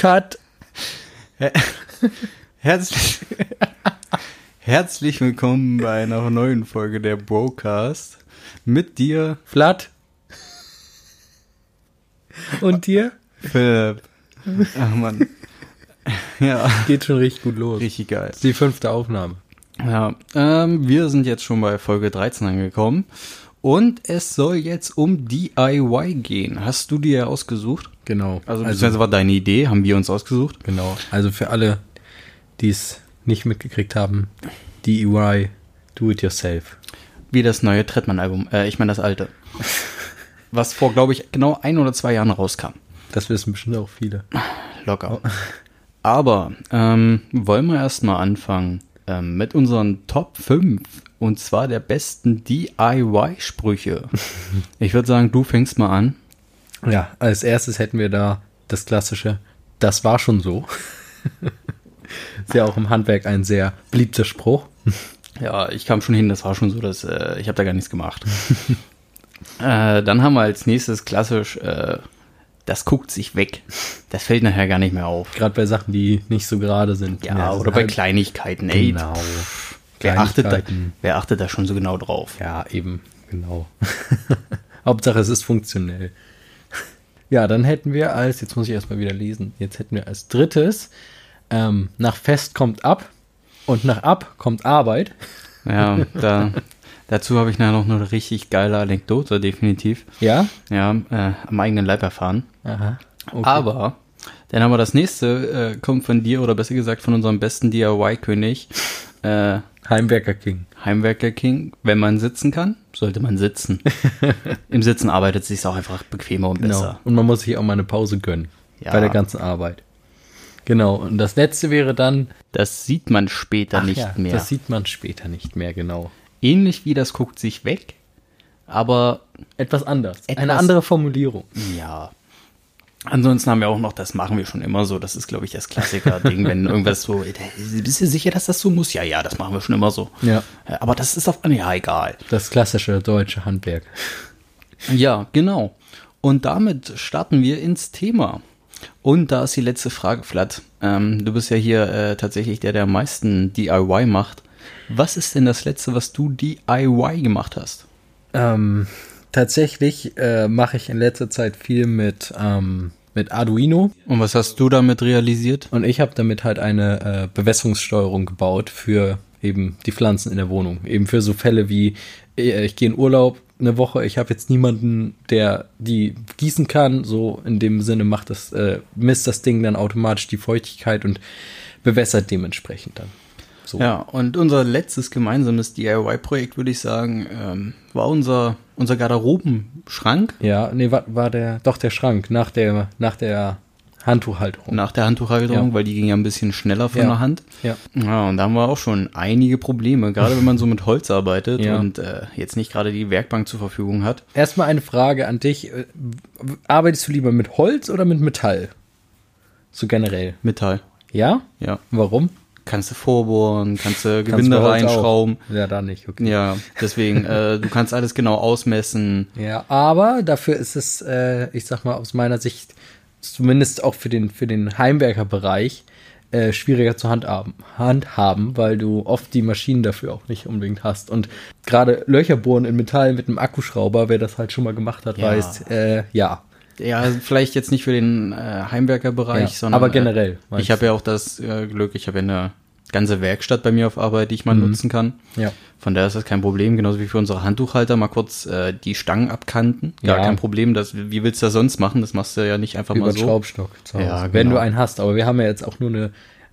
Cut. Herzlich, herzlich willkommen bei einer neuen Folge der Brocast. Mit dir, Flat. Und dir? Philipp. Ach Mann. Ja, Geht schon richtig gut los. richtig geil. Die fünfte Aufnahme. Ja, ähm, wir sind jetzt schon bei Folge 13 angekommen. Und es soll jetzt um DIY gehen. Hast du dir ausgesucht? Genau. Also, also beziehungsweise war deine Idee, haben wir uns ausgesucht. genau. Also für alle, die es nicht mitgekriegt haben, DIY, do it yourself. Wie das neue Trettmann-Album. Äh, ich meine das alte. Was vor, glaube ich, genau ein oder zwei Jahren rauskam. Das wissen bestimmt auch viele. Locker. Aber ähm, wollen wir erstmal anfangen ähm, mit unseren Top 5 und zwar der besten DIY-Sprüche. Ich würde sagen, du fängst mal an. Ja, als erstes hätten wir da das klassische, das war schon so. ist ja auch im Handwerk ein sehr beliebter Spruch. Ja, ich kam schon hin, das war schon so, dass äh, ich habe da gar nichts gemacht. äh, dann haben wir als nächstes klassisch, äh, das guckt sich weg. Das fällt nachher gar nicht mehr auf. Gerade bei Sachen, die nicht so gerade sind. Ja, das oder bei halt- Kleinigkeiten, ey. Genau. Wer achtet, da, Kleinigkeiten. wer achtet da schon so genau drauf? Ja, eben, genau. Hauptsache es ist funktionell. Ja, dann hätten wir als, jetzt muss ich erstmal wieder lesen, jetzt hätten wir als drittes, ähm, nach Fest kommt ab und nach ab kommt Arbeit. Ja, da, dazu habe ich nachher noch eine richtig geile Anekdote, definitiv. Ja? Ja, äh, am eigenen Leib erfahren. Aha. Okay. Aber dann haben wir das nächste, äh, kommt von dir oder besser gesagt von unserem besten DIY-König, äh, Heimwerker King. Heimwerker King. Wenn man sitzen kann, sollte man sitzen. Im Sitzen arbeitet es sich auch einfach bequemer und Genau. besser. Und man muss sich auch mal eine Pause gönnen. Ja. Bei der ganzen Arbeit. Genau. Und das letzte wäre dann. Das sieht man später nicht ja, mehr. Das sieht man später nicht mehr, genau. Ähnlich wie das guckt sich weg, aber Etwas anders. Etwas- Eine andere Formulierung. Ja. Ansonsten haben wir auch noch, das machen wir schon immer so. Das ist, glaube ich, das Klassiker-Ding, wenn irgendwas so, bist du sicher, dass das so muss? Ja, ja, das machen wir schon immer so. Ja. Aber das ist auf, ja, egal. Das klassische deutsche Handwerk. Ja, genau. Und damit starten wir ins Thema. Und da ist die letzte Frage, Flat. Ähm, du bist ja hier äh, tatsächlich der, der am meisten DIY macht. Was ist denn das letzte, was du DIY gemacht hast? Ähm, tatsächlich äh, mache ich in letzter Zeit viel mit, ähm, mit Arduino Und was hast du damit realisiert? und ich habe damit halt eine äh, Bewässerungssteuerung gebaut für eben die Pflanzen in der Wohnung. Eben für so Fälle wie, äh, ich gehe in Urlaub eine Woche, ich habe jetzt niemanden, der die gießen kann. So in dem Sinne macht das, äh, misst das Ding dann automatisch die Feuchtigkeit und bewässert dementsprechend dann. So. Ja, und unser letztes gemeinsames DIY-Projekt, würde ich sagen, ähm, war unser, unser Garderobenschrank Ja, nee, war, war der, doch der Schrank nach der, nach der Handtuchhalterung. nach der Handtuchhalterung, Ja. weil die ging ja ein bisschen schneller von Ja. der Hand. Ja. Ja, und da haben wir auch schon einige Probleme, gerade wenn man so mit Holz arbeitet und äh, jetzt nicht gerade die Werkbank zur Verfügung hat. Erstmal eine Frage an dich. Äh, Arbeitest du lieber mit Holz oder mit Metall? So generell. Metall, Ja? ja. Warum? Kannst du vorbohren, kannst du Kannst Gewinde Holz reinschrauben. auch? Ja, da nicht, okay. Ja, deswegen, äh, du kannst alles genau ausmessen. Ja, aber dafür ist es, äh, ich sag mal, aus meiner Sicht, zumindest auch für den, für den Heimwerkerbereich, äh, schwieriger zu handhaben, handhaben, weil du oft die Maschinen dafür auch nicht unbedingt hast. Und gerade Löcher bohren in Metall mit einem Akkuschrauber, wer das halt schon mal gemacht hat, Ja. weiß, äh, ja. Ja, vielleicht jetzt nicht für den äh, Heimwerkerbereich, Ja, sondern aber generell, Äh, ich habe ja auch das äh, Glück, ich habe ja eine ganze Werkstatt bei mir auf Arbeit, die ich mal Mhm. nutzen kann. Ja. Von daher ist das kein Problem, genauso wie für unsere Handtuchhalter mal kurz äh, die Stangen abkanten. Gar Ja. kein Problem. Das, wie willst du das sonst machen? Das machst du ja nicht einfach über mal so. Schraubstock zu Hause, Ja, wenn genau. du einen hast. Aber wir haben ja jetzt auch nur eine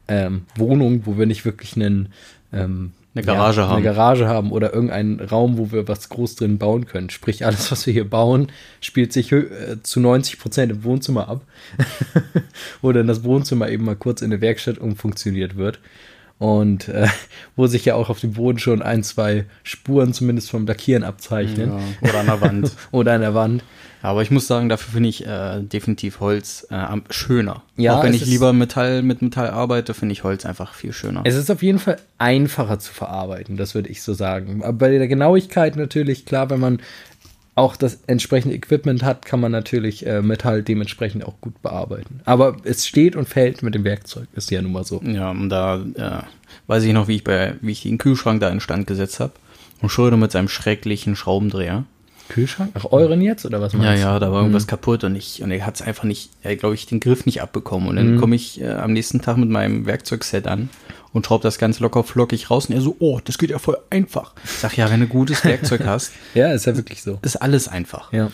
ähm, Wohnung, wo wir nicht wirklich einen, ähm, Eine Garage ja, haben. Eine Garage haben oder irgendeinen Raum, wo wir was groß drin bauen können. Sprich, alles, was wir hier bauen, spielt sich äh, zu 90 Prozent im Wohnzimmer ab. oder in das Wohnzimmer eben mal kurz in eine Werkstatt umfunktioniert wird. Und äh, wo sich ja auch auf dem Boden schon ein, zwei Spuren zumindest vom Lackieren abzeichnen. Ja, oder an der Wand. Oder an der Wand. Aber ich muss sagen, dafür finde ich äh, definitiv Holz äh, am- schöner. Ja, Auch wenn ich lieber Metall mit Metall arbeite, finde ich Holz einfach viel schöner. Es ist auf jeden Fall einfacher zu verarbeiten, das würde ich so sagen. Aber bei der Genauigkeit natürlich, klar, wenn man auch das entsprechende Equipment hat, kann man natürlich äh, Metall dementsprechend auch gut bearbeiten. Aber es steht und fällt mit dem Werkzeug, ist ja nun mal so. Ja, und da ja, weiß ich noch, wie ich, bei, wie ich den Kühlschrank da in Stand gesetzt habe. Und Schröder mit seinem schrecklichen Schraubendreher. Kühlschrank? Ach, euren jetzt oder was Ja, ja, da war irgendwas mhm. kaputt und ich und er hat es einfach nicht, glaube ich, den Griff nicht abbekommen. Und dann mhm. komme ich äh, am nächsten Tag mit meinem Werkzeugset an und schraube das Ganze locker flockig raus. Und er so, oh, das geht ja voll einfach. Ich sag, ja, wenn du gutes Werkzeug hast. ja, ist ja wirklich so. Ist alles einfach. Ja.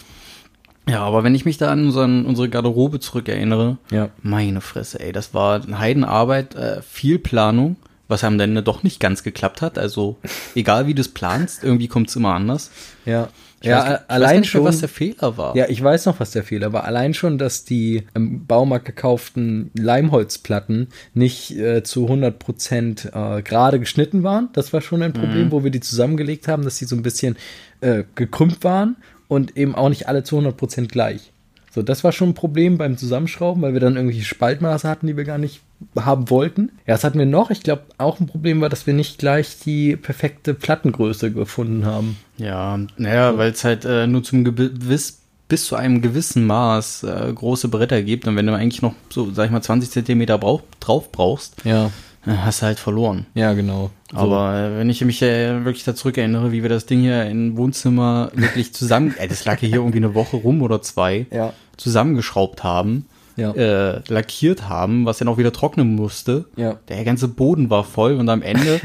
Ja, aber wenn ich mich da an unseren, unsere Garderobe zurückerinnere, ja. meine Fresse, ey, das war eine Heidenarbeit, äh, viel Planung, was am Ende doch nicht ganz geklappt hat. Also, egal wie du es planst, irgendwie kommt es immer anders. Ja. Ich ja, weiß, allein weiß schon, was der Fehler war. Ja, ich weiß noch, was der Fehler war. Allein schon, dass die im Baumarkt gekauften Leimholzplatten nicht äh, zu 100 Prozent äh, gerade geschnitten waren. Das war schon ein Problem, mhm. wo wir die zusammengelegt haben, dass sie so ein bisschen äh, gekrümmt waren und eben auch nicht alle zu 100 Prozent gleich. So, das war schon ein Problem beim Zusammenschrauben, weil wir dann irgendwelche Spaltmaße hatten, die wir gar nicht haben wollten. Ja, das hatten wir noch. Ich glaube, auch ein Problem war, dass wir nicht gleich die perfekte Plattengröße gefunden haben. Ja, naja, weil es halt äh, nur zum gewiss bis zu einem gewissen Maß äh, große Bretter gibt und wenn du eigentlich noch so, sag ich mal, 20 Zentimeter brauch, drauf brauchst, ja. hast du halt verloren. Ja, genau. So. Aber äh, wenn ich mich äh, wirklich da zurück erinnere, wie wir das Ding hier im Wohnzimmer wirklich zusammen, äh, das lag hier irgendwie eine Woche rum oder zwei, ja zusammengeschraubt haben, ja. äh, lackiert haben, was dann auch wieder trocknen musste. Ja. Der ganze Boden war voll und am Ende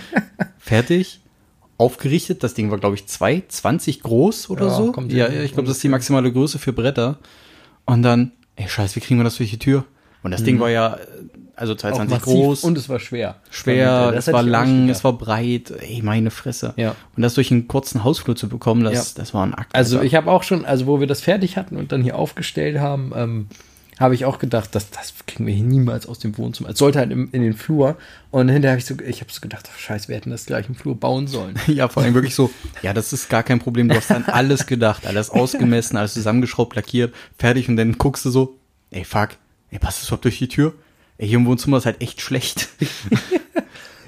fertig, aufgerichtet. Das Ding war, glaube ich, 2,20 groß oder ja, so. Ja, ich glaube, das ist die maximale Größe für Bretter. Und dann, ey, scheiße, wie kriegen wir das durch die Tür? Und das mhm. Ding war ja also 22 groß. Und es war schwer. Schwer, das es war lang, es war breit. Ey, meine Fresse. Ja. Und das durch einen kurzen Hausflur zu bekommen, das, ja. das war ein Akt. Also ich habe auch schon, also wo wir das fertig hatten und dann hier aufgestellt haben, ähm, habe ich auch gedacht, das, das kriegen wir hier niemals aus dem Wohnzimmer. Es sollte halt im, in den Flur. Und hinterher habe ich so, ich habe so gedacht, oh, scheiße, wir hätten das gleich im Flur bauen sollen. ja, vor allem wirklich so, ja, das ist gar kein Problem. Du hast dann alles gedacht, alles ausgemessen, alles zusammengeschraubt, lackiert, fertig und dann guckst du so, ey, fuck, ey, passt das überhaupt durch die Tür? Ey, hier im Wohnzimmer ist halt echt schlecht.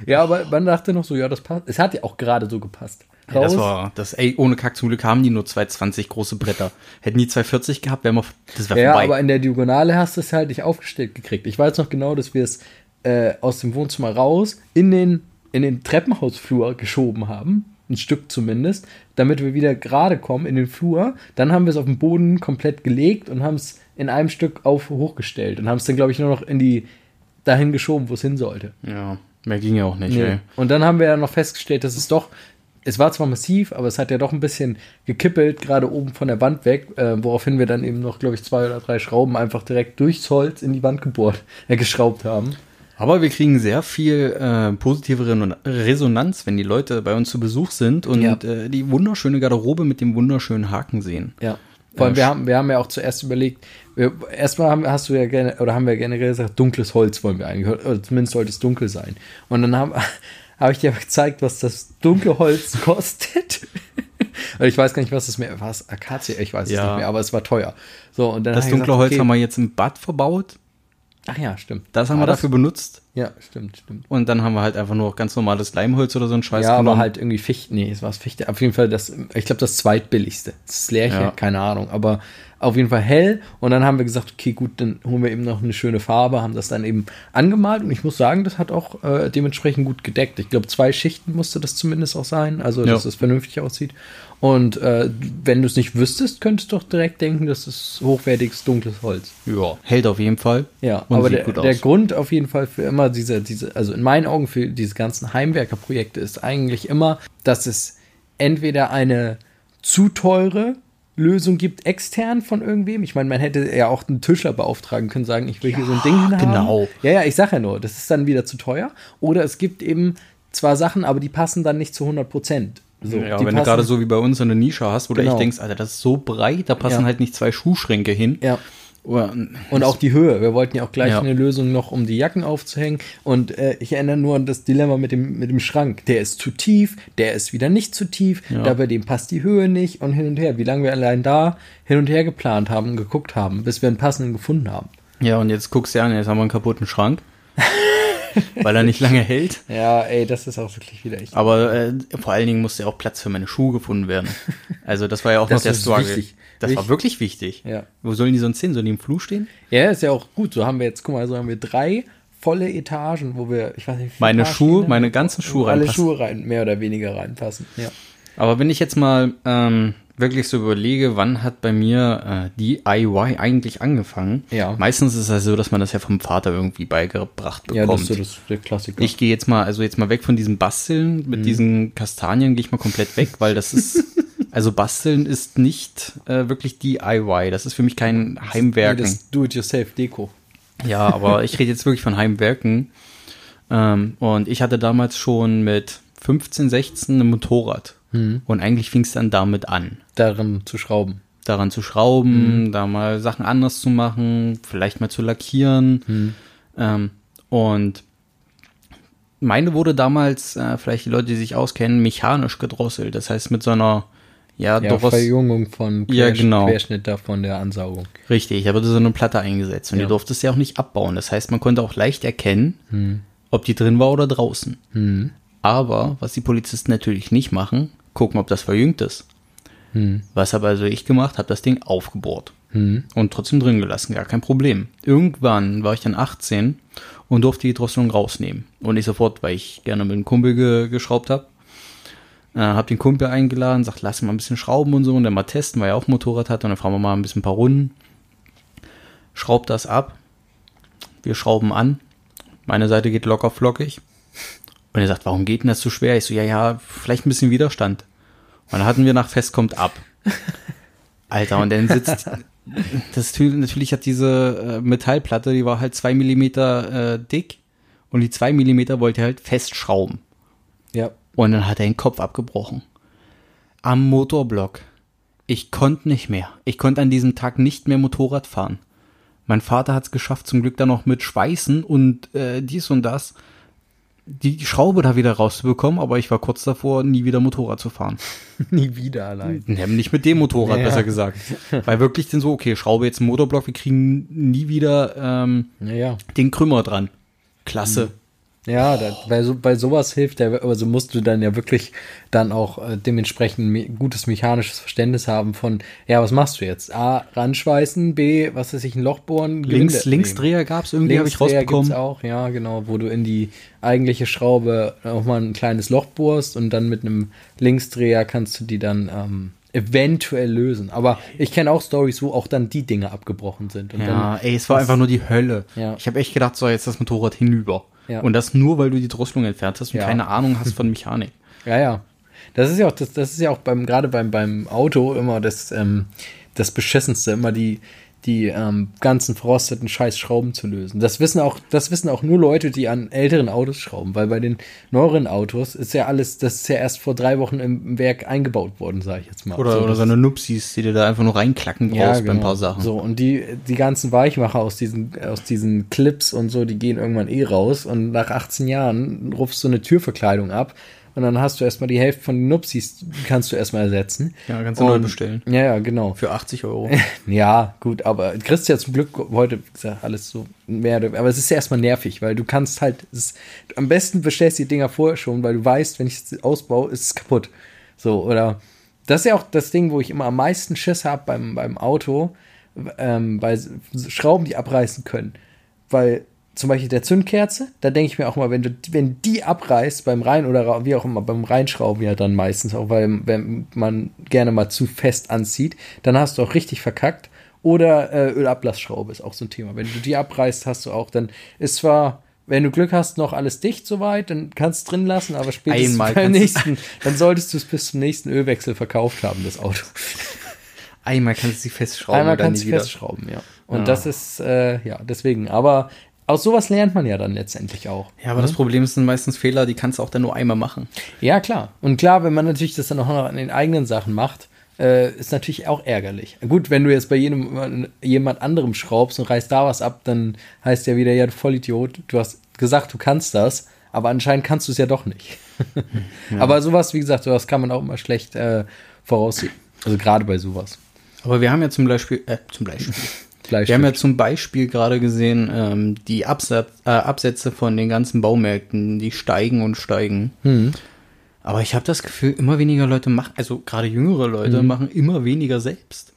ja, aber man dachte noch so, ja, das passt. Es hat ja auch gerade so gepasst. Ey, das war, das, ey, ohne Kack zum Glück haben die nur 220 große Bretter. Hätten die 240 gehabt, wären wir, das wäre ja, vorbei. Ja, aber in der Diagonale hast du es halt nicht aufgestellt gekriegt. Ich weiß noch genau, dass wir es äh, aus dem Wohnzimmer raus in den, in den Treppenhausflur geschoben haben. Ein Stück zumindest, damit wir wieder gerade kommen in den Flur. Dann haben wir es auf den Boden komplett gelegt und haben es in einem Stück auf hochgestellt und haben es dann, glaube ich, nur noch in die dahin geschoben, wo es hin sollte. Ja, mehr ging ja auch nicht. Nee. Und dann haben wir ja noch festgestellt, dass es doch, es war zwar massiv, aber es hat ja doch ein bisschen gekippelt, gerade oben von der Wand weg, äh, woraufhin wir dann eben noch, glaube ich, zwei oder drei Schrauben einfach direkt durchs Holz in die Wand gebohrt, äh, geschraubt haben. Aber wir kriegen sehr viel äh, positive Resonanz, wenn die Leute bei uns zu Besuch sind und ja. äh, die wunderschöne Garderobe mit dem wunderschönen Haken sehen. Ja. Vor allem, wir haben, wir haben ja auch zuerst überlegt, wir, erstmal haben, hast du ja gerne, oder haben wir generell gesagt, dunkles Holz wollen wir eigentlich, oder zumindest sollte es dunkel sein. Und dann habe ich dir gezeigt, was das dunkle Holz kostet. ich weiß gar nicht, was das mehr war. Akazie, ich weiß ja. es nicht mehr, aber es war teuer. So, und dann das dunkle gesagt, Holz okay, haben wir jetzt im Bad verbaut. Ach ja, stimmt. Das haben war wir das? dafür benutzt. Ja, stimmt, stimmt. Und dann haben wir halt einfach nur ganz normales Leimholz oder so ein Scheiß Ja, genommen. aber halt irgendwie Fichte. Nee, es war Fichte. Auf jeden Fall das, ich glaube, das zweitbilligste. Das Lärche, ja. keine Ahnung. Aber auf jeden Fall hell. Und dann haben wir gesagt, okay, gut, dann holen wir eben noch eine schöne Farbe, haben das dann eben angemalt. Und ich muss sagen, das hat auch äh, dementsprechend gut gedeckt. Ich glaube, zwei Schichten musste das zumindest auch sein. Also, dass es vernünftig aussieht. Und äh, wenn du es nicht wüsstest, könntest du doch direkt denken, das ist hochwertiges dunkles Holz. Ja, hält auf jeden Fall. Ja, aber der, der Grund auf jeden Fall für immer diese, diese, also in meinen Augen für diese ganzen Heimwerkerprojekte ist eigentlich immer, dass es entweder eine zu teure Lösung gibt, extern von irgendwem. Ich meine, man hätte ja auch einen Tischler beauftragen können, sagen, ich will ja, hier so ein Ding haben. Genau. Ja, ja, ich sage ja nur, das ist dann wieder zu teuer. Oder es gibt eben zwar Sachen, aber die passen dann nicht zu 100 Prozent. So, ja, wenn du gerade so wie bei uns eine Nische hast, wo genau. du echt denkst, Alter, das ist so breit, da passen ja. halt nicht zwei Schuhschränke hin. Ja. Und auch die Höhe. Wir wollten ja auch gleich ja. eine Lösung noch, um die Jacken aufzuhängen. Und äh, ich erinnere nur an das Dilemma mit dem, mit dem Schrank. Der ist zu tief, der ist wieder nicht zu tief, ja. da bei dem passt die Höhe nicht und hin und her. Wie lange wir allein da hin und her geplant haben und geguckt haben, bis wir einen passenden gefunden haben. Ja, und jetzt guckst du an, jetzt haben wir einen kaputten Schrank. weil er nicht lange hält. Ja, ey, das ist auch wirklich wieder echt. Aber äh, vor allen Dingen musste ja auch Platz für meine Schuhe gefunden werden. Also das war ja auch Das noch der Struggle. wichtig. Das war Wichtig. wirklich wichtig. Ja. Wo sollen die sonst hin? Sollen die im Flur stehen? Ja, ist ja auch gut. So haben wir jetzt, guck mal, so haben wir drei volle Etagen, wo wir, ich weiß nicht, wie viele Meine Paar Schuhe, meine ganzen Schuhe wo alle reinpassen. Schuhe rein, mehr oder weniger reinpassen. Ja. Aber wenn ich jetzt mal ähm, wirklich so überlege, wann hat bei mir äh, DIY eigentlich angefangen? Ja. Meistens ist es ja so, dass man das ja vom Vater irgendwie beigebracht bekommt. Ja, das ist so das, der Klassiker. Ich gehe jetzt mal, also jetzt mal weg von diesem Basteln Mhm. mit diesen Kastanien gehe ich mal komplett weg, weil das ist, also Basteln ist nicht äh, wirklich DIY. Das ist für mich kein Heimwerken. das Do-it-yourself-Deko. Ja, aber ich rede jetzt wirklich von Heimwerken. Ähm, und ich hatte damals schon mit 15, 16 ein Motorrad. Und eigentlich fing es dann damit an, Darin zu schrauben. daran zu schrauben, da mal Sachen anders zu machen, vielleicht mal zu lackieren. Ähm, und meine wurde damals, äh, vielleicht die Leute, die sich auskennen, mechanisch gedrosselt. Das heißt mit so einer, ja, Ja, Dross- Verjüngung von Ja, Quersch genau. Querschnitt da von der Ansaugung. Richtig, da wurde so eine Platte eingesetzt und Ja. die durftest du ja auch nicht abbauen. Das heißt, man konnte auch leicht erkennen, ob die drin war oder draußen. Aber, was die Polizisten natürlich nicht machen, gucken, ob das verjüngt ist. Was habe also ich gemacht? Habe das Ding aufgebohrt und trotzdem drin gelassen, gar kein Problem. Irgendwann war ich dann 18 und durfte die Drosselung rausnehmen. Und nicht sofort, weil ich gerne mit einem Kumpel ge geschraubt habe. Äh, hab den Kumpel eingeladen, sagt, lass mal ein bisschen schrauben und so und dann mal testen, weil er auch ein Motorrad hat und dann fahren wir mal ein bisschen ein paar Runden. Schraubt das ab. Wir schrauben an. Meine Seite geht locker flockig. Und er sagt, warum geht denn das so schwer? Ich so, ja, ja, vielleicht ein bisschen Widerstand. Und dann hatten wir nach Fest kommt ab. Alter, und dann sitzt, das tü- natürlich hat diese äh, Metallplatte, die war halt zwei Millimeter äh, dick und die zwei Millimeter wollte er halt festschrauben. Ja. Und dann hat er den Kopf abgebrochen. Am Motorblock. Ich konnte nicht mehr. Ich konnte an diesem Tag nicht mehr Motorrad fahren. Mein Vater hat es geschafft, zum Glück dann noch mit Schweißen und äh, dies und das, die Schraube da wieder rauszubekommen, aber ich war kurz davor, nie wieder Motorrad zu fahren. Nie wieder allein. Ne, nicht mit dem Motorrad, Ja. besser gesagt. Weil wirklich dann so, okay, Schraube jetzt einen Motorblock, wir kriegen nie wieder ähm, Naja. den Krümmer dran. Klasse. Ja, da, bei, so, bei sowas hilft der, also musst du dann ja wirklich dann auch äh, dementsprechend me gutes mechanisches Verständnis haben von, ja, was machst du jetzt? A, ranschweißen, B, was weiß ich, ein Loch bohren, Links, Gewinde. Linksdreher gab's irgendwie, habe ich rausbekommen. gibt's auch, ja, genau, wo du in die eigentliche Schraube auch mal ein kleines Loch bohrst und dann mit einem Linksdreher kannst du die dann ähm, eventuell lösen. Aber ich kenne auch Stories, wo auch dann die Dinge abgebrochen sind. Und Ja, ey, es war einfach nur die Hölle. Ja. Ich habe echt gedacht, so jetzt das Motorrad hinüber. Ja. Und das nur, weil du die Drosselung entfernt hast und Ja. keine Ahnung hast von Mechanik. Ja, ja. Das ist ja auch, das, das ist ja auch beim, gerade beim, beim Auto immer das, ähm, das Beschissenste, immer die, die ähm, ganzen verrosteten Scheißschrauben zu lösen. Das wissen auch, das wissen auch nur Leute, die an älteren Autos schrauben, weil bei den neueren Autos ist ja alles, das ist ja erst vor drei Wochen im Werk eingebaut worden, sage ich jetzt mal. Oder, So, oder so eine Nupsis, die du da einfach nur reinklacken brauchst bei ein paar Sachen. genau. So, und die, die ganzen Weichmacher aus diesen, aus diesen Clips und so, die gehen irgendwann eh raus und nach 18 Jahren rufst du eine Türverkleidung ab und dann hast du erstmal die Hälfte von den Nupsis, kannst du erstmal ersetzen. Ja, kannst du neu bestellen. Ja, ja, genau. Für 80 Euro. Ja, gut, aber kriegst ja zum Glück heute, gesagt, alles so mehr, aber es ist ja erstmal nervig, weil du kannst halt, ist, am besten bestellst du die Dinger vorher schon, weil du weißt, wenn ich es ausbaue, ist es kaputt. So, oder, das ist ja auch das Ding, wo ich immer am meisten Schiss habe beim, beim Auto, ähm, bei Schrauben, die abreißen können. Weil zum Beispiel der Zündkerze, da denke ich mir auch mal, wenn du, wenn die abreißt beim Rein oder wie auch immer, beim Reinschrauben ja dann meistens auch, weil wenn man gerne mal zu fest anzieht, dann hast du auch richtig verkackt. Oder äh, Ölablassschraube ist auch so ein Thema. Wenn du die abreißt, hast du auch, dann ist zwar, wenn du Glück hast, noch alles dicht soweit, dann kannst du drin lassen, aber spätestens Einmal beim nächsten, dann solltest du es bis zum nächsten Ölwechsel verkauft haben, das Auto. Einmal kannst du sie festschrauben Einmal oder kannst du wieder. festschrauben, ja. Und Ja. das ist, äh, ja, deswegen. Aber aus sowas lernt man ja dann letztendlich auch. Ja, aber das Problem sind meistens Fehler, die kannst du auch dann nur einmal machen. Ja, klar. Und klar, wenn man natürlich das dann auch noch an den eigenen Sachen macht, äh, ist natürlich auch ärgerlich. Gut, wenn du jetzt bei jedem, jemand anderem schraubst und reißt da was ab, dann heißt ja wieder, ja, du Vollidiot, du hast gesagt, du kannst das, aber anscheinend kannst du es ja doch nicht. Aber sowas, wie gesagt, sowas kann man auch immer schlecht äh, voraussehen. Also gerade bei sowas. Aber wir haben ja zum Beispiel, äh, zum Beispiel, Wir haben ja zum Beispiel gerade gesehen, ähm, die Absatz, äh, Absätze von den ganzen Baumärkten, die steigen und steigen. Mhm. Aber ich habe das Gefühl, immer weniger Leute machen, also gerade jüngere Leute Mhm. machen immer weniger selbst.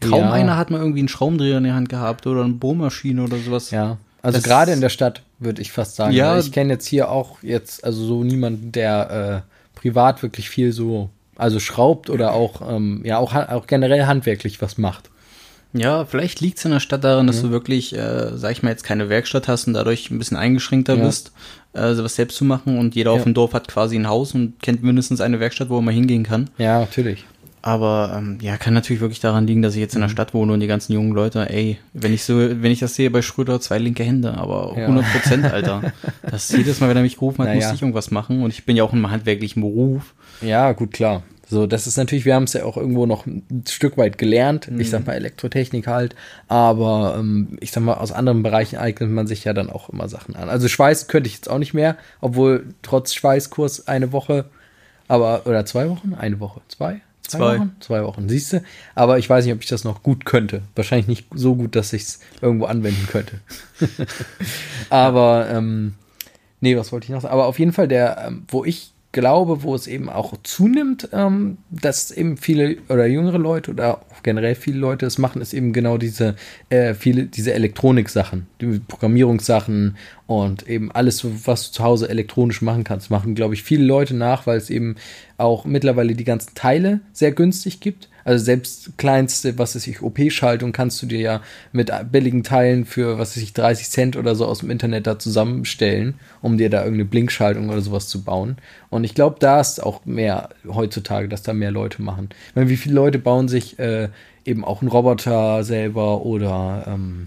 Kaum Ja. einer hat mal irgendwie einen Schraubendreher in der Hand gehabt oder eine Bohrmaschine oder sowas. Ja, also gerade in der Stadt würde ich fast sagen. Ja. Ich kenne jetzt hier auch jetzt also so niemanden, der äh, privat wirklich viel so also schraubt oder auch ähm, ja auch, auch generell handwerklich was macht. Ja, vielleicht liegt es in der Stadt daran, dass du wirklich, äh, sag ich mal, jetzt keine Werkstatt hast und dadurch ein bisschen eingeschränkter Ja. bist, äh, sowas selbst zu machen. Und jeder auf Ja. dem Dorf hat quasi ein Haus und kennt mindestens eine Werkstatt, wo er mal hingehen kann. Ja, natürlich. Aber ähm, ja, kann natürlich wirklich daran liegen, dass ich jetzt in der Mhm. Stadt wohne und die ganzen jungen Leute, ey, wenn ich so, wenn ich das sehe bei Schröder, zwei linke Hände, aber Ja. 100 Prozent, Alter. Das jedes Mal, wenn er mich gerufen hat, Naja. musste ich irgendwas machen und ich bin ja auch im handwerklichen Beruf. Ja, gut, klar. So, das ist natürlich, wir haben es ja auch irgendwo noch ein Stück weit gelernt. Ich Mhm. sag mal Elektrotechnik halt. Aber ähm, ich sag mal, aus anderen Bereichen eignet man sich ja dann auch immer Sachen an. Also Schweiß könnte ich jetzt auch nicht mehr, obwohl trotz Schweißkurs eine Woche, aber, oder zwei Wochen? Eine Woche? Zwei? Zwei. Wochen? Zwei Wochen, siehst du? Aber ich weiß nicht, ob ich das noch gut könnte. Wahrscheinlich nicht so gut, dass ich es irgendwo anwenden könnte. aber, ähm, Nee, was wollte ich noch sagen? Aber auf jeden Fall der, ähm, wo ich glaube, wo es eben auch zunimmt, ähm, dass eben viele oder jüngere Leute oder auch generell viele Leute es machen, ist eben genau diese äh, viele diese Elektronik-Sachen, die Programmierungssachen und eben alles, was du zu Hause elektronisch machen kannst, machen, glaube ich, viele Leute nach, weil es eben auch mittlerweile die ganzen Teile sehr günstig gibt. Also selbst kleinste, was weiß ich, OP-Schaltung kannst du dir ja mit billigen Teilen für, was weiß ich, 30 Cent oder so aus dem Internet da zusammenstellen, um dir da irgendeine Blinkschaltung oder sowas zu bauen. Und ich glaube, da ist auch mehr heutzutage, dass da mehr Leute machen. Ich meine, wie viele Leute bauen sich äh, eben auch einen Roboter selber oder ähm,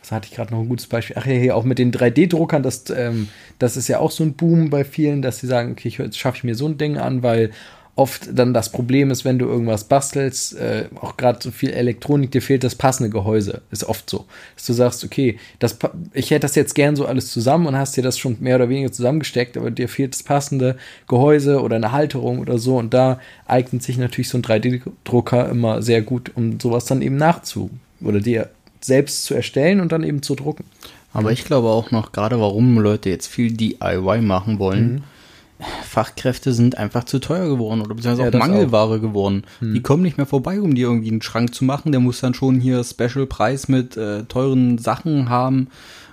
was hatte ich gerade noch ein gutes Beispiel? Ach ja, hier auch mit den 3D-Druckern, das, ähm, das ist ja auch so ein Boom bei vielen, dass sie sagen, okay, jetzt schaffe ich mir so ein Ding an, weil oft dann das Problem ist, wenn du irgendwas bastelst, äh, auch gerade so viel Elektronik, dir fehlt das passende Gehäuse. Ist oft so. Dass du sagst, okay, das, ich hätte das jetzt gern so alles zusammen und hast dir das schon mehr oder weniger zusammengesteckt, aber dir fehlt das passende Gehäuse oder eine Halterung oder so. Und da eignet sich natürlich so ein 3D-Drucker immer sehr gut, um sowas dann eben nachzu oder dir selbst zu erstellen und dann eben zu drucken. Aber ich glaube auch noch, gerade warum Leute jetzt viel DIY machen wollen, Mhm. Fachkräfte sind einfach zu teuer geworden oder beziehungsweise Ja, auch Mangelware geworden. Die kommen nicht mehr vorbei, um dir irgendwie einen Schrank zu machen. Der muss dann schon hier Special-Preis mit äh, teuren Sachen haben.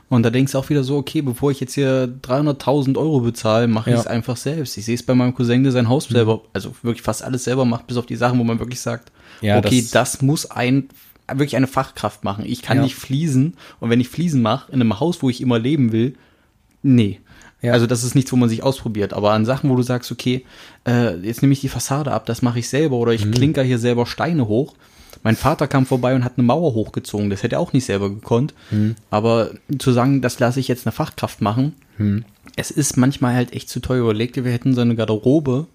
Und da denkst du auch wieder so, okay, bevor ich jetzt hier 300.000 Euro bezahle, mache ich Ja. es einfach selbst. Ich sehe es bei meinem Cousin, der sein Haus selber, also wirklich fast alles selber macht, bis auf die Sachen, wo man wirklich sagt, Ja, okay, das- das, muss ein wirklich eine Fachkraft machen. Ich kann Ja. nicht fließen und wenn ich Fliesen mache in einem Haus, wo ich immer leben will, nee. Ja. Also das ist nichts, wo man sich ausprobiert. Aber an Sachen, wo du sagst, okay, äh, jetzt nehme ich die Fassade ab, das mache ich selber oder Mhm. ich klinker hier selber Steine hoch. Mein Vater kam vorbei und hat eine Mauer hochgezogen. Das hätte er auch nicht selber gekonnt. Mhm. Aber zu sagen, das lasse ich jetzt eine Fachkraft machen, Mhm. es ist manchmal halt echt zu teuer. Überleg dir, wir hätten so eine Garderobe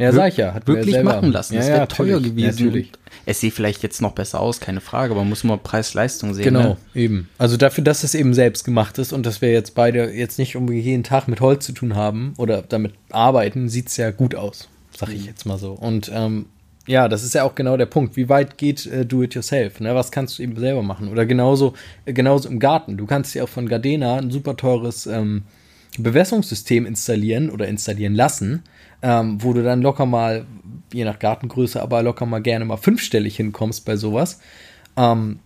Ja, sag ich ja. wir wirklich selber. machen lassen. Ja, das ja, wäre teuer natürlich, gewesen. Natürlich. Es sieht vielleicht jetzt noch besser aus, keine Frage, aber man muss immer Preis-Leistung sehen. Genau, Ne? eben. Also dafür, dass es eben selbst gemacht ist und dass wir jetzt beide jetzt nicht unbedingt jeden Tag mit Holz zu tun haben oder damit arbeiten, sieht es ja gut aus, sag ich jetzt mal so. Und ähm, ja, das ist ja auch genau der Punkt. Wie weit geht äh, Do-it-yourself? Ne? Was kannst du eben selber machen? Oder genauso, äh, genauso im Garten. Du kannst dir auch von Gardena ein super teures ähm, Bewässerungssystem installieren oder installieren lassen, ähm, wo du dann locker mal, je nach Gartengröße, aber locker mal gerne mal fünfstellig hinkommst bei sowas. Ähm,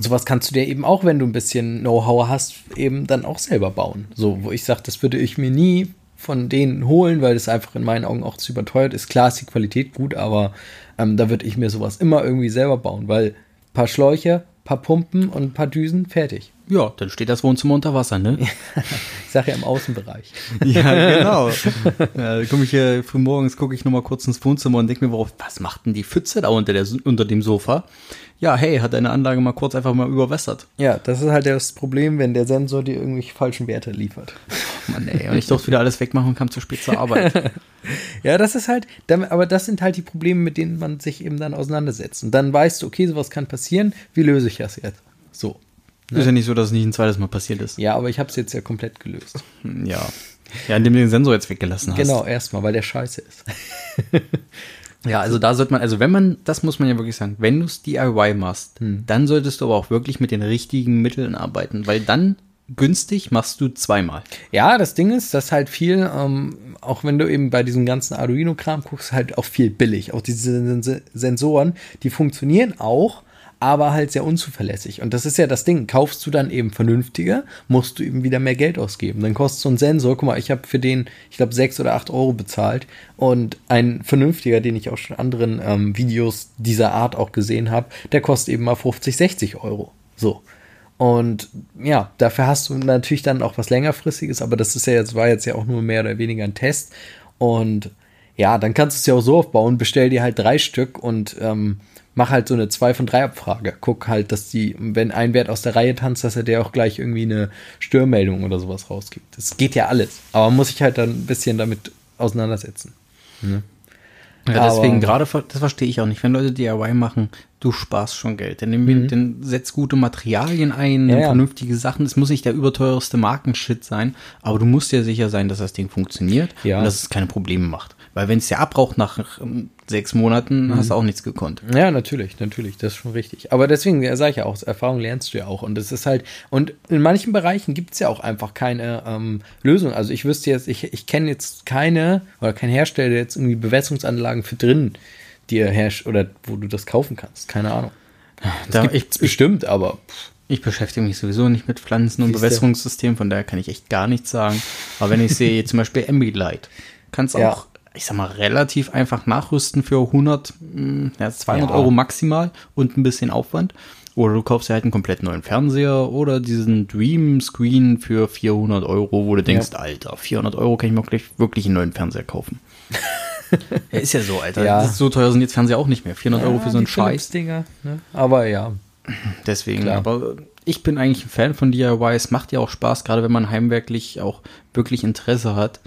sowas kannst du dir eben auch, wenn du ein bisschen Know-how hast, eben dann auch selber bauen. So, wo ich sage, das würde ich mir nie von denen holen, weil das einfach in meinen Augen auch zu überteuert ist. Klar ist die Qualität gut, aber ähm, da würde ich mir sowas immer irgendwie selber bauen, weil ein paar Schläuche, paar Pumpen und ein paar Düsen, fertig. Ja, dann steht das Wohnzimmer unter Wasser, ne? Ich sage ja im Außenbereich. Ja, genau. ja, komme ich hier früh morgens, gucke ich nochmal kurz ins Wohnzimmer und denke mir, worauf, was macht denn die Pfütze da unter, der, unter dem Sofa? Ja, hey, hat deine Anlage mal kurz einfach mal überwässert. Ja, das ist halt das Problem, wenn der Sensor dir irgendwelche falschen Werte liefert. Mann, ey, und ich durfte wieder alles wegmachen und kam zu spät zur Arbeit. Ja, das ist halt, aber das sind halt die Probleme, mit denen man sich eben dann auseinandersetzt. Und dann weißt du, okay, sowas kann passieren, wie löse ich das jetzt? So. Ist ja nicht so, dass es nicht ein zweites Mal passiert ist. Ja, aber ich habe es jetzt ja komplett gelöst. Ja. Ja, indem du den Sensor jetzt weggelassen hast. Genau, erstmal, weil der scheiße ist. Ja, also da sollte man, also wenn man, das muss man ja wirklich sagen, wenn du es DIY machst, Hm. dann solltest du aber auch wirklich mit den richtigen Mitteln arbeiten, weil dann günstig machst du zweimal. Ja, das Ding ist, dass halt viel, ähm, auch wenn du eben bei diesem ganzen Arduino-Kram guckst, halt auch viel billig. Auch diese Sen- Sensoren, die funktionieren auch, aber halt sehr unzuverlässig. Und das ist ja das Ding. Kaufst du dann eben vernünftiger, musst du eben wieder mehr Geld ausgeben. Dann kostet so ein Sensor, guck mal, ich habe für den, ich glaube, sechs oder acht Euro bezahlt. Und ein vernünftiger, den ich auch schon in anderen ähm, Videos dieser Art auch gesehen habe, der kostet eben mal 50, 60 Euro. So. Und ja, dafür hast du natürlich dann auch was längerfristiges, aber das ist ja jetzt, war jetzt ja auch nur mehr oder weniger ein Test. Und ja, dann kannst du es ja auch so aufbauen, bestell dir halt drei Stück und ähm, mach halt so eine 2 von 3 Abfrage. Guck halt, dass die, wenn ein Wert aus der Reihe tanzt, dass er dir auch gleich irgendwie eine Störmeldung oder sowas rausgibt. Das geht ja alles. Aber man muss sich halt dann ein bisschen damit auseinandersetzen. Ja, Aber- deswegen gerade, das verstehe ich auch nicht. Wenn Leute DIY machen, du sparst schon Geld. Dann, nimm, dann setz gute Materialien ein, Mhm. Ja, ja. vernünftige Sachen. Es muss nicht der überteuerste Markenshit sein, aber du musst dir sicher sein, dass das Ding funktioniert Ja. und dass es keine Probleme macht. Weil wenn es dir abraucht nach ähm, sechs Monaten, Mhm. hast du auch nichts gekonnt. Ja, natürlich, natürlich, das ist schon richtig. Aber deswegen ja, sage ich ja auch, Erfahrung lernst du ja auch. Und es ist halt, und in manchen Bereichen gibt es ja auch einfach keine ähm, Lösung. Also ich wüsste jetzt, ich, ich kenne jetzt keine oder kein Hersteller, der jetzt irgendwie Bewässerungsanlagen für drin dir herrscht oder wo du das kaufen kannst. Keine Ahnung. Da, ich, Gibt's bestimmt, aber pff, ich beschäftige mich sowieso nicht mit Pflanzen und. Bewässerungssystemen, von daher kann ich echt gar nichts sagen. Aber wenn ich sehe, zum Beispiel Ambilight, kannst Ja. auch, ich sag mal, relativ einfach nachrüsten für 100, mh, ja, 200 Ja. Euro maximal und ein bisschen Aufwand. Oder du kaufst dir halt einen komplett neuen Fernseher oder diesen Dream Screen für 400 Euro, wo du denkst, Alter, 400 Euro kann ich mir auch gleich wirklich einen neuen Fernseher kaufen. ja, ist ja so, Alter. Ja. So teuer sind jetzt Fernseher auch nicht mehr. 400 Euro für so einen Scheiß. Philips-Dinger, ne? Aber ja. Deswegen, Klar. aber ich bin eigentlich ein Fan von DIY. Es macht ja auch Spaß, gerade wenn man heimwerklich auch wirklich Interesse hat.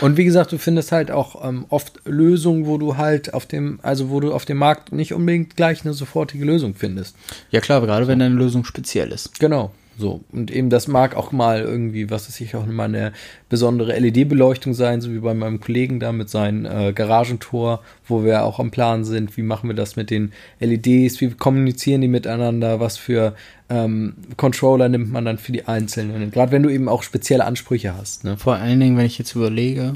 Und wie gesagt, du findest halt auch ähm, oft Lösungen, wo du halt auf dem, also wo du auf dem Markt nicht unbedingt gleich eine sofortige Lösung findest. Ja klar, gerade wenn deine Lösung speziell ist. Genau. So. Und eben das mag auch mal irgendwie, was weiß ich, auch mal eine besondere LED-Beleuchtung sein, so wie bei meinem Kollegen da mit seinem äh, Garagentor, wo wir auch am Plan sind, wie machen wir das mit den LEDs, wie kommunizieren die miteinander, was für ähm, Controller nimmt man dann für die einzelnen. Gerade wenn du eben auch spezielle Ansprüche hast. Ne? Vor allen Dingen, wenn ich jetzt überlege,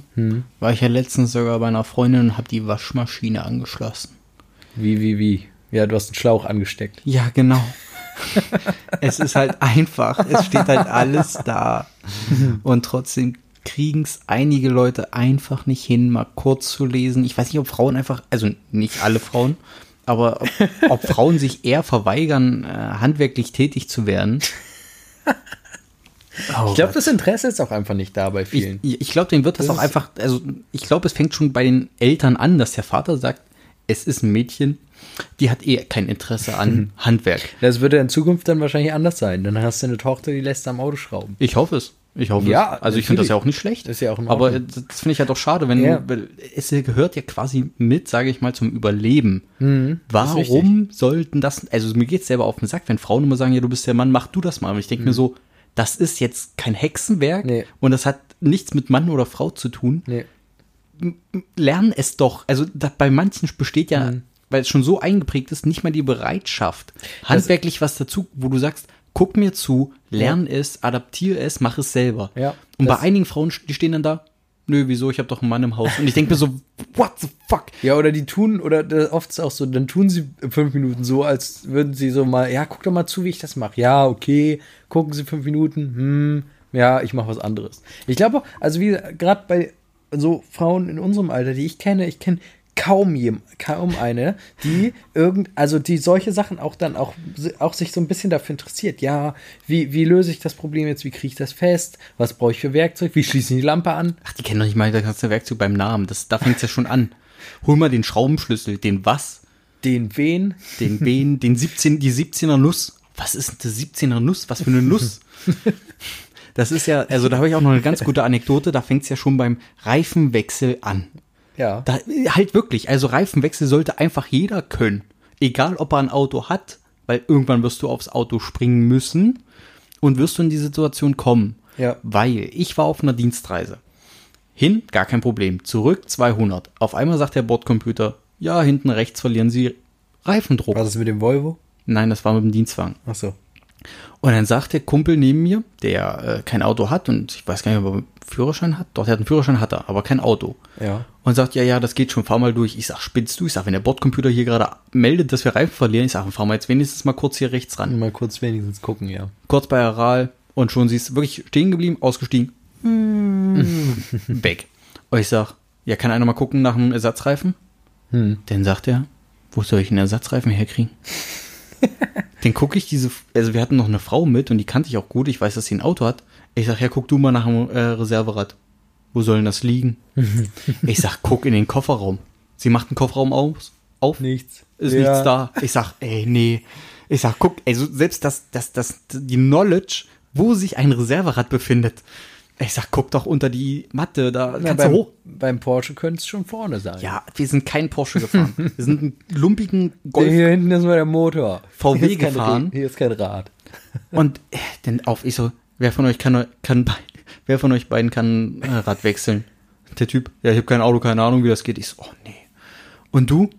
war ich ja letztens sogar bei einer Freundin und habe die Waschmaschine angeschlossen. Wie, wie, wie? Ja, du hast einen Schlauch angesteckt. Ja, genau. es ist halt einfach. Es steht halt alles da. Und trotzdem kriegen es einige Leute einfach nicht hin, mal kurz zu lesen. Ich weiß nicht, ob Frauen einfach, also nicht alle Frauen, aber ob, ob Frauen sich eher verweigern, äh, handwerklich tätig zu werden. Oh Ich glaube, das Interesse ist auch einfach nicht da bei vielen. Ich, ich glaube, denen wird das, Das auch einfach, also ich glaube, es fängt schon bei den Eltern an, dass der Vater sagt, es ist ein Mädchen, die hat eh kein Interesse an Handwerk. Das würde in Zukunft dann wahrscheinlich anders sein. Dann hast du eine Tochter, die lässt am Auto schrauben. Ich hoffe es. Ich hoffe Ja, es. Also ich finde das ja auch nicht schlecht. Ist ja auch Aber das finde ich halt auch schade, wenn Ja. du, es gehört ja quasi mit, sage ich mal, zum Überleben. Mhm, Warum sollten das, also mir geht's selber auf den Sack, wenn Frauen immer sagen, ja, du bist der Mann, mach du das mal. Und ich denke mir so, das ist jetzt kein Hexenwerk Mhm. Nee. und das hat nichts mit Mann oder Frau zu tun. Nee. Lern es doch. Also da, bei manchen besteht ja, Mhm. Weil es schon so eingeprägt ist, nicht mal die Bereitschaft, handwerklich was dazu, wo du sagst, guck mir zu, lern es, adaptiere es, mach es selber. Ja, Und bei einigen Frauen, die stehen dann da, nö, wieso, ich habe doch einen Mann im Haus. Und ich denke mir so, what the fuck? Ja, oder die tun, oder oft ist es auch so, dann tun sie fünf Minuten so, als würden sie so mal, ja, guck doch mal zu, wie ich das mache. Ja, okay, gucken sie fünf Minuten, hm, ja, ich mache was anderes. Ich glaube, also wie gerade bei so Frauen in unserem Alter, die ich kenne, ich kenne kaum jem, kaum eine, die irgend, also die solche Sachen auch dann auch, auch sich so ein bisschen dafür interessiert. Ja, wie, wie löse ich das Problem jetzt? Wie kriege ich das fest? Was brauche ich für Werkzeug? Wie schließe ich die Lampe an? Ach, die kennen doch nicht mal das ganze Werkzeug beim Namen. Das, da fängt's ja schon an. Hol mal den Schraubenschlüssel, den was? Den wen? Den wen? Den 17, die 17er Nuss. Was ist denn die 17er Nuss? Was für eine Nuss? Das ist ja, also da habe ich auch noch eine ganz gute Anekdote. Da fängt's ja schon beim Reifenwechsel an. Ja. Da, halt wirklich, also Reifenwechsel sollte einfach jeder können. Egal, ob er ein Auto hat, weil irgendwann wirst du aufs Auto springen müssen und wirst du in die Situation kommen. Ja. Weil ich war auf einer Dienstreise. Hin, gar kein Problem. Zurück 200. Auf einmal sagt der Bordcomputer, ja, hinten rechts verlieren Sie Reifendruck. Was ist mit dem Volvo? Nein, das war mit dem Dienstwagen. Ach so. Und dann sagt der Kumpel neben mir, der äh, kein Auto hat und ich weiß gar nicht, ob er einen Führerschein hat. Doch, der hat einen Führerschein, hat er, aber kein Auto. Ja. Und sagt, ja, ja, das geht schon, fahr mal durch. Ich sag, spinnst du? Ich sag, wenn der Bordcomputer hier gerade meldet, dass wir Reifen verlieren, ich sag, fahr mal jetzt wenigstens mal kurz hier rechts ran. Mal kurz wenigstens gucken, ja. Kurz bei Aral und schon siehst du wirklich stehen geblieben, ausgestiegen. Weg. Und ich sag, ja, kann einer mal gucken nach einem Ersatzreifen? Hm. Dann sagt er, wo soll ich einen Ersatzreifen herkriegen? Dann gucke ich diese, also wir hatten noch eine Frau mit und die kannte ich auch gut. Ich weiß, dass sie ein Auto hat. Ich sag, ja, guck du mal nach dem äh, Reserverad. Wo soll denn das liegen? ich sag, guck in den Kofferraum. Sie macht den Kofferraum aus, auf, Nichts. ist nichts da. Ich sag, ey, nee. Ich sag, guck, ey, so selbst das, das, das, die Knowledge, wo sich ein Reserverad befindet. Ich sag, guck doch unter die Matte, da Na, kannst beim, du hoch. beim Porsche könnte es schon vorne sein. Ja, wir sind kein Porsche gefahren. wir sind einen lumpigen Golf Hier hinten ist mal der Motor. VW Hier ist kein gefahren. Re- Hier ist kein Rad. Und äh, dann auf, ich so, wer von euch kann, kann wer von euch beiden kann äh, Rad wechseln? Der Typ, ja, ich habe kein Auto, keine Ahnung, wie das geht. Ich so, oh nee. Und du?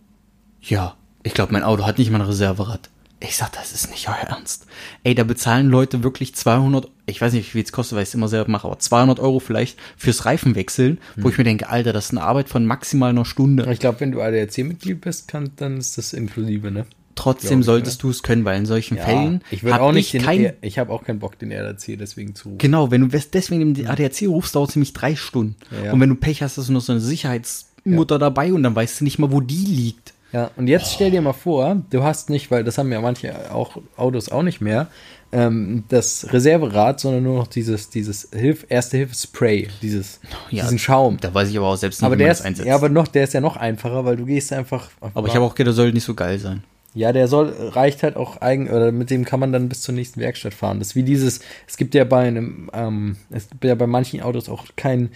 Ja, ich glaube, mein Auto hat nicht mal ein Reserverad. Ich sag, das ist nicht euer Ernst. Ey, da bezahlen Leute wirklich 200, ich weiß nicht, wie viel es kostet, weil ich es immer selber mache, aber 200 Euro vielleicht fürs Reifenwechseln, wo ich mir denke, Alter, das ist eine Arbeit von maximal einer Stunde. Ich glaube, wenn du ADAC-Mitglied bist, kann, dann ist das inklusive, ne? Trotzdem ich, solltest du es können, weil in solchen Fällen ich hab auch nicht ich kein ich habe auch keinen Bock, den RDAC deswegen zu. Genau, wenn du deswegen den ADAC rufst, dauert es nämlich drei Stunden. Ja. Und wenn du Pech hast, hast du noch so eine Sicherheitsmutter dabei und dann weißt du nicht mal, wo die liegt. Ja, und jetzt stell dir mal vor, du hast nicht, weil das haben ja manche auch Autos auch nicht mehr, ähm, das Reserverad, sondern nur noch dieses, dieses Hilf Erste-Hilfe-Spray, dieses, diesen Schaum. Da weiß ich aber auch selbst nicht, Aber wie der man ist, das einsetzt. ja, aber noch, der ist ja noch einfacher, weil du gehst einfach. aber ich habe auch gedacht, der soll nicht so geil sein. Ja, der soll, reicht halt auch eigen, oder mit dem kann man dann bis zur nächsten Werkstatt fahren. Das ist wie dieses, es gibt ja bei einem, ähm, es gibt ja bei manchen Autos auch kein,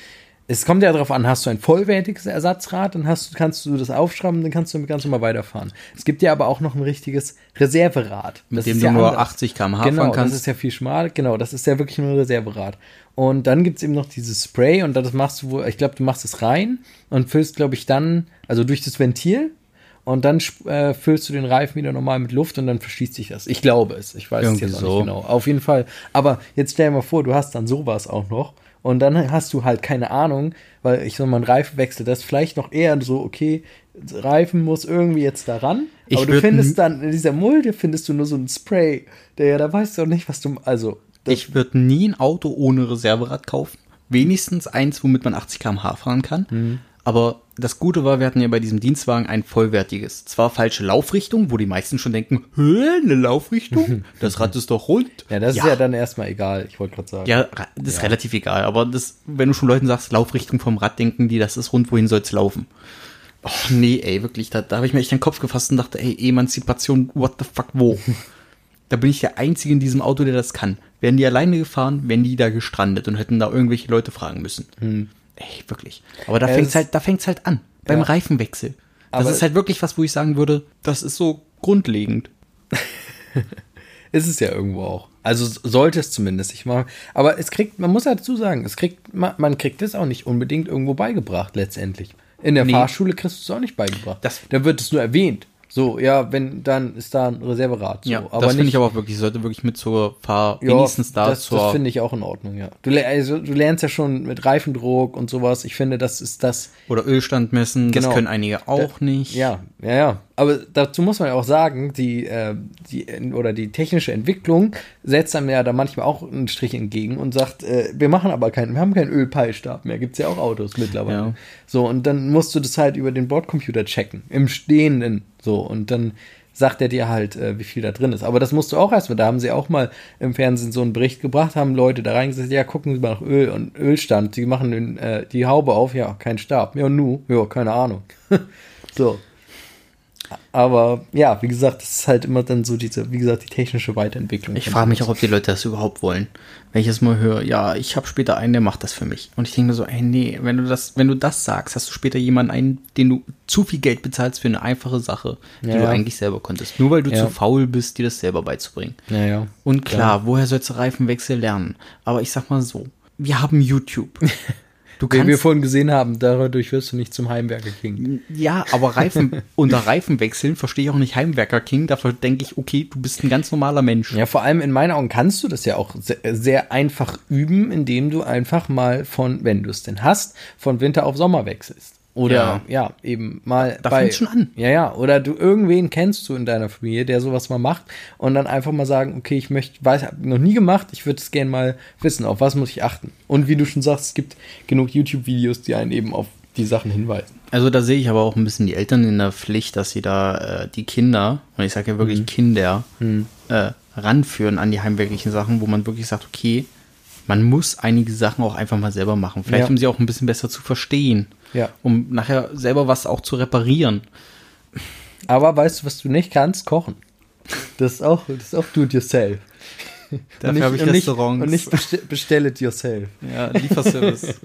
es kommt ja darauf an, hast du ein vollwertiges Ersatzrad, dann hast, kannst du das aufschrauben, dann kannst du ganz normal weiterfahren. Es gibt ja aber auch noch ein richtiges Reserverad. Mit dem du ja nur anders. 80 km/h Genau, fahren kannst. das ist ja viel schmal. Genau, das ist ja wirklich nur ein Reserverad. Und dann gibt's eben noch dieses Spray und das machst du, wohl- ich glaube, du machst es rein und füllst, glaube ich, dann, also durch das Ventil und dann äh, füllst du den Reifen wieder normal mit Luft und dann verschließt sich das. Ich glaube es. Ich weiß Irgendwie es jetzt auch so. nicht genau. Auf jeden Fall. Aber jetzt stell dir mal vor, du hast dann sowas auch noch. Und dann hast du halt keine Ahnung, weil ich sag mal, ein Reifenwechsel, das ist vielleicht noch eher so, okay, Reifen muss irgendwie jetzt da ran. Ich aber du findest dann, in dieser Mulde findest du nur so ein Spray, der, da weißt du auch nicht, was du, also, Ich würde nie ein Auto ohne Reserverad kaufen. Wenigstens eins, womit man 80 km/h fahren kann. Mhm. Aber das Gute war, wir hatten ja bei diesem Dienstwagen ein vollwertiges. Zwar falsche Laufrichtung, wo die meisten schon denken, Hä, eine Laufrichtung? Das Rad ist doch rund. ja, das ist ja dann erstmal egal, ich wollte gerade sagen. Ja, das ist relativ egal. Aber das, wenn du schon Leuten sagst, Laufrichtung vom Rad, denken die, das ist rund, wohin soll's laufen? Oh, nee, ey, wirklich, da, da habe ich mir echt den Kopf gefasst und dachte, ey, Emanzipation, what the fuck, wo? da bin ich der Einzige in diesem Auto, der das kann. Wären die alleine gefahren, wären die da gestrandet und hätten da irgendwelche Leute fragen müssen. Ey, wirklich. Aber da Hm. Es- fängt's halt, da fängt's halt an. Beim Ja. Reifenwechsel. Das Aber- ist halt wirklich was, wo ich sagen würde, das ist so grundlegend. Ist es ja irgendwo auch. Also sollte es zumindest. Ich mal, aber es kriegt, man muss halt dazu sagen, es kriegt, man, man kriegt es auch nicht unbedingt irgendwo beigebracht, letztendlich. In der Nee. Fahrschule kriegst du es auch nicht beigebracht. Das- da wird es nur erwähnt. So, ja, wenn, dann ist da ein Reserverad. So, ja, aber das finde ich aber auch wirklich, sollte wirklich mit zur Fahr, Ja, wenigstens da das, zur das finde ich auch in Ordnung, ja. Du, also, du lernst ja schon mit Reifendruck und sowas. Ich finde, das ist das. Oder Ölstand messen, Genau. das können einige auch nicht. Ja, ja, ja. Aber dazu muss man ja auch sagen, die, äh, die oder die technische Entwicklung setzt einem ja da manchmal auch einen Strich entgegen und sagt, äh, wir machen aber keinen, wir haben keinen Ölpeilstab mehr. Gibt's ja auch Autos mittlerweile. Ja. So, und dann musst du das halt über den Bordcomputer checken, im Stehenden. So, und dann sagt er dir halt, äh, wie viel da drin ist. Aber das musst du auch erstmal, da haben sie auch mal im Fernsehen so einen Bericht gebracht, haben Leute da reingesetzt, ja, gucken Sie mal nach Öl und Ölstand, die machen den, äh, die Haube auf, ja, kein Stab. Ja, nu, ja, keine Ahnung. so. Aber ja, wie gesagt, das ist halt immer dann so diese, wie gesagt, die technische Weiterentwicklung. Ich frage mich auch, ob die Leute das überhaupt wollen. Wenn ich jetzt mal höre, ja, ich habe später einen, der macht das für mich. Und ich denke mir so, ey, nee, wenn du das, wenn du das sagst, hast du später jemanden einen, den du zu viel Geld bezahlst für eine einfache Sache, die Ja, du eigentlich selber konntest. Nur weil du Ja. zu faul bist, dir das selber beizubringen. Ja. Und klar, woher sollst du Reifenwechsel lernen? Aber ich sag mal so, wir haben YouTube. Du Wie wir kannst- vorhin gesehen haben, dadurch wirst du nicht zum Heimwerker King. Ja, aber Reifen unter Reifen wechseln verstehe ich auch nicht Heimwerker King. Dafür denke ich, okay, du bist ein ganz normaler Mensch. Ja, vor allem in meinen Augen kannst du das ja auch sehr, sehr einfach üben, indem du einfach mal von, wenn du es denn hast, von Winter auf Sommer wechselst. Oder ja, eben mal Da fängt's schon an. Ja, ja. Oder du irgendwen kennst du in deiner Familie, der sowas mal macht und dann einfach mal sagen, okay, ich möchte, weiß, hab noch nie gemacht, ich würde es gerne mal wissen, auf was muss ich achten. Und wie du schon sagst, es gibt genug YouTube-Videos, die einen eben auf die Sachen hinweisen. Also da sehe ich aber auch ein bisschen die Eltern in der Pflicht, dass sie da äh, die Kinder, und ich sage ja wirklich Kinder, äh, ranführen an die heimwerklichen Sachen, wo man wirklich sagt, okay, man muss einige Sachen auch einfach mal selber machen. Vielleicht Ja. um sie auch ein bisschen besser zu verstehen. Ja. Um nachher selber was auch zu reparieren. Aber weißt du, was du nicht kannst? Kochen. Das ist auch, das ist auch do it yourself. Dafür nicht- habe ich und nicht, Restaurants. Und nicht bestell, it yourself. ja, Lieferservice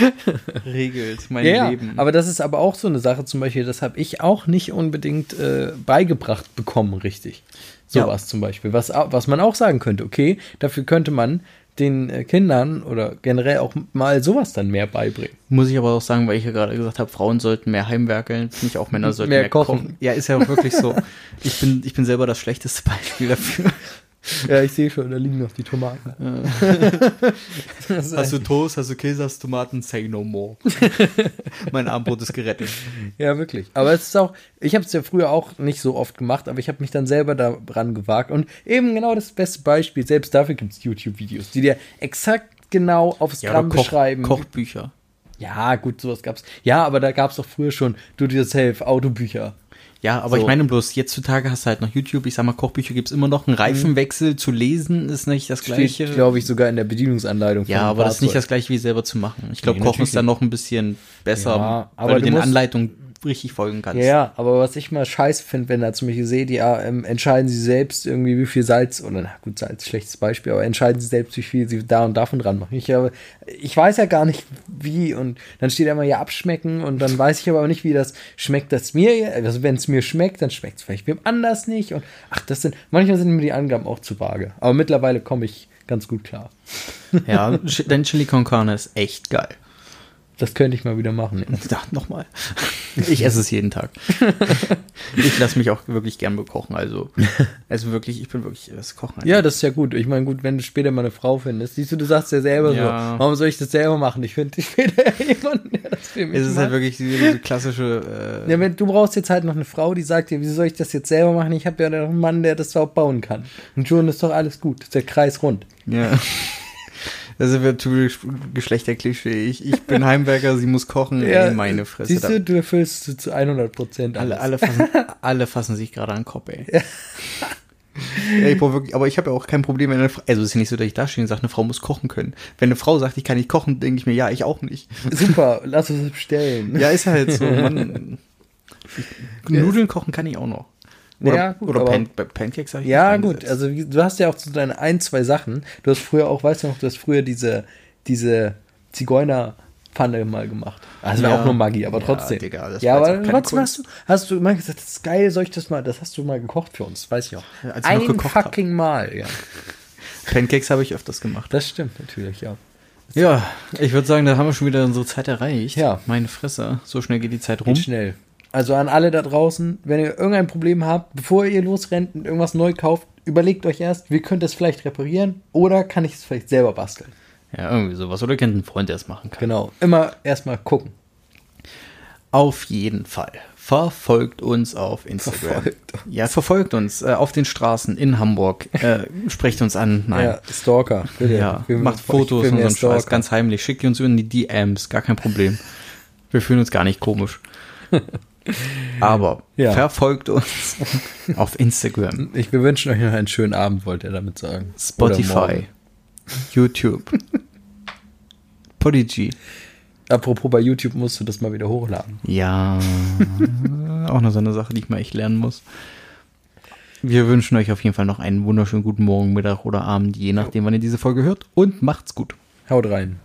regelt mein Ja, ja, Leben. aber das ist aber auch so eine Sache, zum Beispiel, das habe ich auch nicht unbedingt äh, beigebracht bekommen, richtig. Ja. Sowas zum Beispiel. Was, was man auch sagen könnte, okay, dafür könnte man den äh, Kindern oder generell auch mal sowas dann mehr beibringen. Muss ich aber auch sagen, weil ich ja gerade gesagt habe, Frauen sollten mehr heimwerkeln, finde ich auch Männer sollten Mehr mehr, kochen. kochen. Ja, ist ja auch wirklich so. Ich bin, ich bin selber das schlechteste Beispiel dafür. Ja, ich sehe schon, da liegen noch die Tomaten. Hast du Toast, hast du Käse, hast du Tomaten, say no more. mein Abendbrot ist gerettet. Ja, wirklich. Aber es ist auch, ich habe es ja früher auch nicht so oft gemacht, aber ich habe mich dann selber daran gewagt. Und eben genau das beste Beispiel, selbst dafür gibt es YouTube-Videos, die dir exakt genau aufs Gramm beschreiben. Kochbücher. Ja, gut, sowas gab's. Ja, aber da gab's doch früher schon Do-it-yourself, Autobücher. Ja, aber So. ich meine bloß, heutzutage hast du halt noch YouTube, ich sag mal, Kochbücher gibt's immer noch. Ein Reifenwechsel zu lesen ist nicht das gleiche. Steht, glaube ich, sogar in der Bedienungsanleitung. ja, aber das ist nicht Fahrzeug. das gleiche wie selber zu machen. Ich glaube, Nee, Kochen ist dann noch ein bisschen besser, Ja, aber weil du den Anleitungen richtig folgen kannst. Ja, ja, aber was ich mal scheiße finde, wenn da zum Beispiel seht, ja, ähm, entscheiden sie selbst irgendwie, wie viel Salz, oder na gut, Salz, schlechtes Beispiel, aber entscheiden sie selbst, wie viel sie da und davon dran machen. Ich, aber, ich weiß ja gar nicht, wie, und dann steht immer ja abschmecken, und dann weiß ich aber auch nicht, wie das schmeckt, das mir, also wenn es mir schmeckt, dann schmeckt es vielleicht wem anders nicht, und ach, das sind, manchmal sind mir die Angaben auch zu vage, aber mittlerweile komme ich ganz gut klar. Ja, dein Chili con Carne ist echt geil. Das könnte ich mal wieder machen. Ja. Nochmal. Ich esse es jeden Tag. Ich lasse mich auch wirklich gern bekochen. Also, also wirklich, ich bin wirklich das Kochen. Ja, das ist ja gut. Ich meine, gut, wenn du später mal eine Frau findest, siehst du, du sagst ja selber Ja. so, warum soll ich das selber machen? Ich finde später jemanden, der das für mich es ist macht. halt wirklich diese klassische. Äh, ja, wenn, du brauchst jetzt halt noch eine Frau, die sagt dir, wieso soll ich das jetzt selber machen? Ich habe ja noch einen Mann, der das auch bauen kann. Und schon ist doch alles gut. Ist der Kreis rund. ja. Das ist ja typisch Geschlechterklischee. Ich, ich bin Heimwerker, sie muss kochen. Ja, ey, meine Fresse. Siehst du, du erfüllst zu- zu 100 Prozent alle, alle, fassen, alle fassen sich gerade an den Kopf, ey. Ja, ich brauch wirklich, aber ich habe ja auch kein Problem, wenn eine Frau, also es ist ja nicht so, dass ich da stehe und sage, eine Frau muss kochen können. Wenn eine Frau sagt, ich kann nicht kochen, denke ich mir, ja, ich auch nicht. Super, lass uns bestellen. Ja, ist halt so. Man, Nudeln kochen kann ich auch noch. Oder, Ja, gut, oder aber- Pan Pancakes habe ich Ja, gut, also du hast ja auch so deine ein, zwei Sachen. Du hast früher auch, weißt du noch, du hast früher diese, diese Zigeunerpfanne mal gemacht. Also war Ja. auch nur Magie, aber Ja, trotzdem. Digga, das ja, aber trotzdem hast du, hast du mal gesagt, das ist geil, soll ich das mal, das hast du mal gekocht für uns, weiß ich auch. Ja, als ich noch Ein gekocht hab. fucking Mal, ja. Pancakes habe ich öfters gemacht. Das stimmt natürlich, ja. Ja, ich würde sagen, da haben wir schon wieder unsere Zeit erreicht. Ja. Meine Fresse, so schnell geht die Zeit rum. Geht schnell. Also an alle da draußen, wenn ihr irgendein Problem habt, bevor ihr losrennt und irgendwas neu kauft, überlegt euch erst, wie könnt ihr es vielleicht reparieren oder kann ich es vielleicht selber basteln. Ja, irgendwie sowas. Oder ihr kennt einen Freund, der es machen kann. Genau. Immer erstmal gucken. Auf jeden Fall. Verfolgt uns auf Instagram. Verfolgt Ja, verfolgt uns äh, auf den Straßen in Hamburg. Äh, sprecht uns an. Nein. Ja, Stalker, bitte. Ja, Wir- macht Fotos und so einen Scheiß ganz heimlich. Schickt uns in die DMs, gar kein Problem. Wir fühlen uns gar nicht komisch. Aber Ja. verfolgt uns auf Instagram, Ich, wir wünschen euch noch einen schönen Abend, wollte er damit sagen. Spotify. YouTube, Podigy. Apropos bei YouTube musst du das mal wieder hochladen. Ja, auch noch so eine Sache, die ich mal echt lernen muss. Wir wünschen euch auf jeden Fall noch einen wunderschönen guten Morgen, Mittag oder Abend, je nachdem, wann ihr diese Folge hört. Und macht's gut. Haut rein.